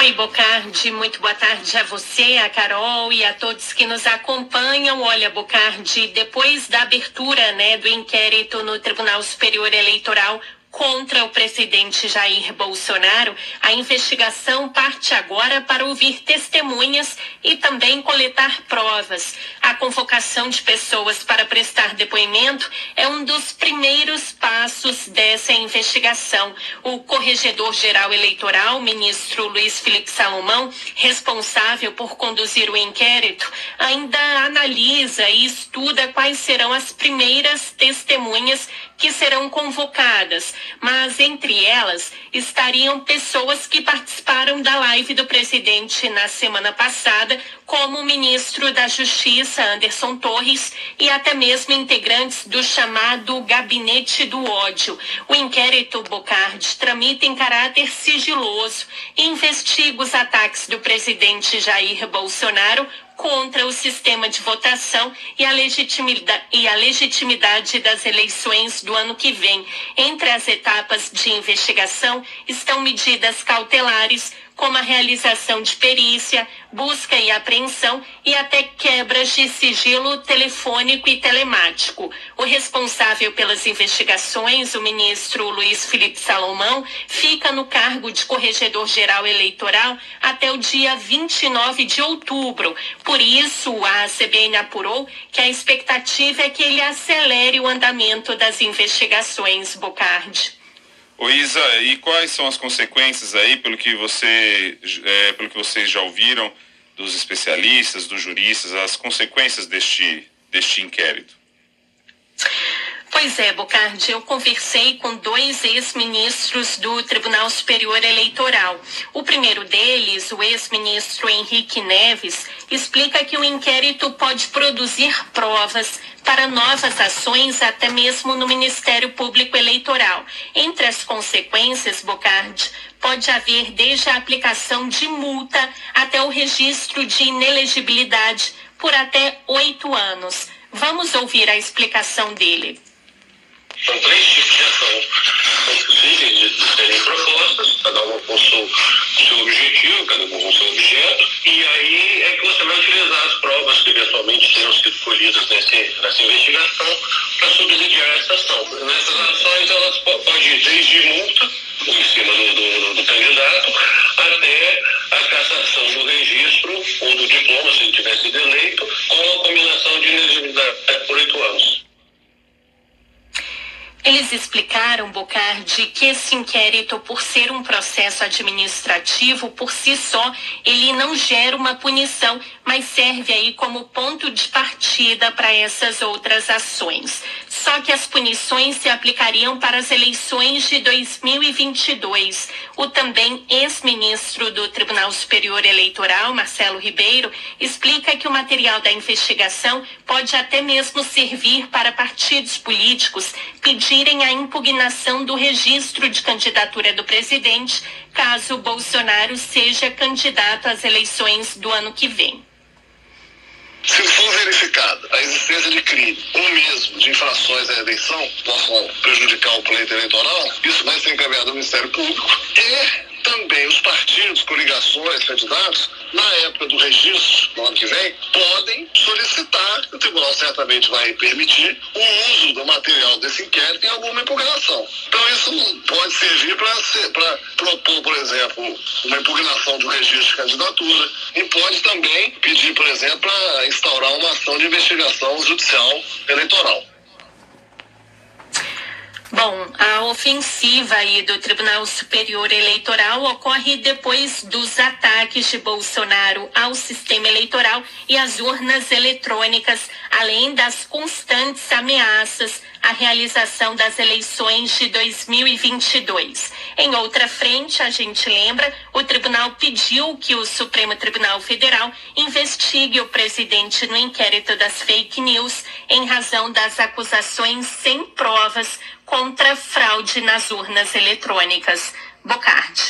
Oi, Bocardi, muito boa tarde a você, a Carol e a todos que nos acompanham. Olha, Bocardi, depois da abertura né, do inquérito no Tribunal Superior Eleitoral, contra o presidente Jair Bolsonaro, a investigação parte agora para ouvir testemunhas e também coletar provas. A convocação de pessoas para prestar depoimento é um dos primeiros passos dessa investigação. O corregedor-geral eleitoral, ministro Luiz Felipe Salomão, responsável por conduzir o inquérito, ainda analisa e estuda quais serão as primeiras testemunhas que serão convocadas, mas entre elas estariam pessoas que participaram da live do presidente na semana passada, como o ministro da Justiça, Anderson Torres, e até mesmo integrantes do chamado Gabinete do Ódio. O inquérito Bocardi tramita em caráter sigiloso e investiga os ataques do presidente Jair Bolsonaro contra o sistema de votação e a, legitimidade, e a legitimidade das eleições do ano que vem. Entre as etapas de investigação estão medidas cautelares como a realização de perícia, busca e apreensão e até quebras de sigilo telefônico e telemático. O responsável pelas investigações, o ministro Luiz Felipe Salomão, fica no cargo de corregedor-geral eleitoral até o dia 29 de outubro. Por isso, a CBN apurou que a expectativa é que ele acelere o andamento das investigações, Bocardi. Ô Isa, e quais são as consequências aí, pelo que, você, é, pelo que vocês já ouviram dos especialistas, dos juristas, as consequências deste, deste inquérito? Pois é, Bocardi, eu conversei com dois ex-ministros do Tribunal Superior Eleitoral. O primeiro deles, o ex-ministro Henrique Neves, explica que o inquérito pode produzir provas para novas ações até mesmo no Ministério Público Eleitoral. Entre as consequências, Bocardi, pode haver desde a aplicação de multa até o registro de inelegibilidade por até oito anos. Vamos ouvir a explicação dele. São três tipos de ação possíveis de serem propostas, cada uma com seu, seu objetivo, cada uma com seu objeto, e aí é que você vai utilizar as provas que eventualmente tenham sido colhidas nesse, nessa investigação para subsidiar essa ação. Nessas ações elas podem ir desde multa, Eles explicaram, Bocardi, que esse inquérito, por ser um processo administrativo, por si só, ele não gera uma punição, mas serve aí como ponto de partida para essas outras ações. Só que as punições se aplicariam para as eleições de 2022. O também ex-ministro do Tribunal Superior Eleitoral, Marcelo Ribeiro, explica que o material da investigação pode até mesmo servir para partidos políticos pedirem a impugnação do registro de candidatura do presidente, caso Bolsonaro seja candidato às eleições do ano que vem. Se for verificada a existência de crime ou mesmo de infrações à eleição possam prejudicar o pleito eleitoral, isso vai ser encaminhado ao Ministério Público e também os partidos, coligações, candidatos, na época do registro, no ano que vem, podem solicitar, o tribunal certamente vai permitir, o uso do material desse inquérito em alguma impugnação. Então isso pode servir para propor, por exemplo, uma impugnação do registro de candidatura e pode também pedir, por exemplo, para instaurar uma ação de investigação judicial eleitoral. Bom, a ofensiva aí do Tribunal Superior Eleitoral ocorre depois dos ataques de Bolsonaro ao sistema eleitoral e às urnas eletrônicas, além das constantes ameaças à realização das eleições de 2022. Em outra frente, a gente lembra, o tribunal pediu que o Supremo Tribunal Federal investigue o presidente no inquérito das fake news em razão das acusações sem provas contra fraude nas urnas eletrônicas. Bocardi.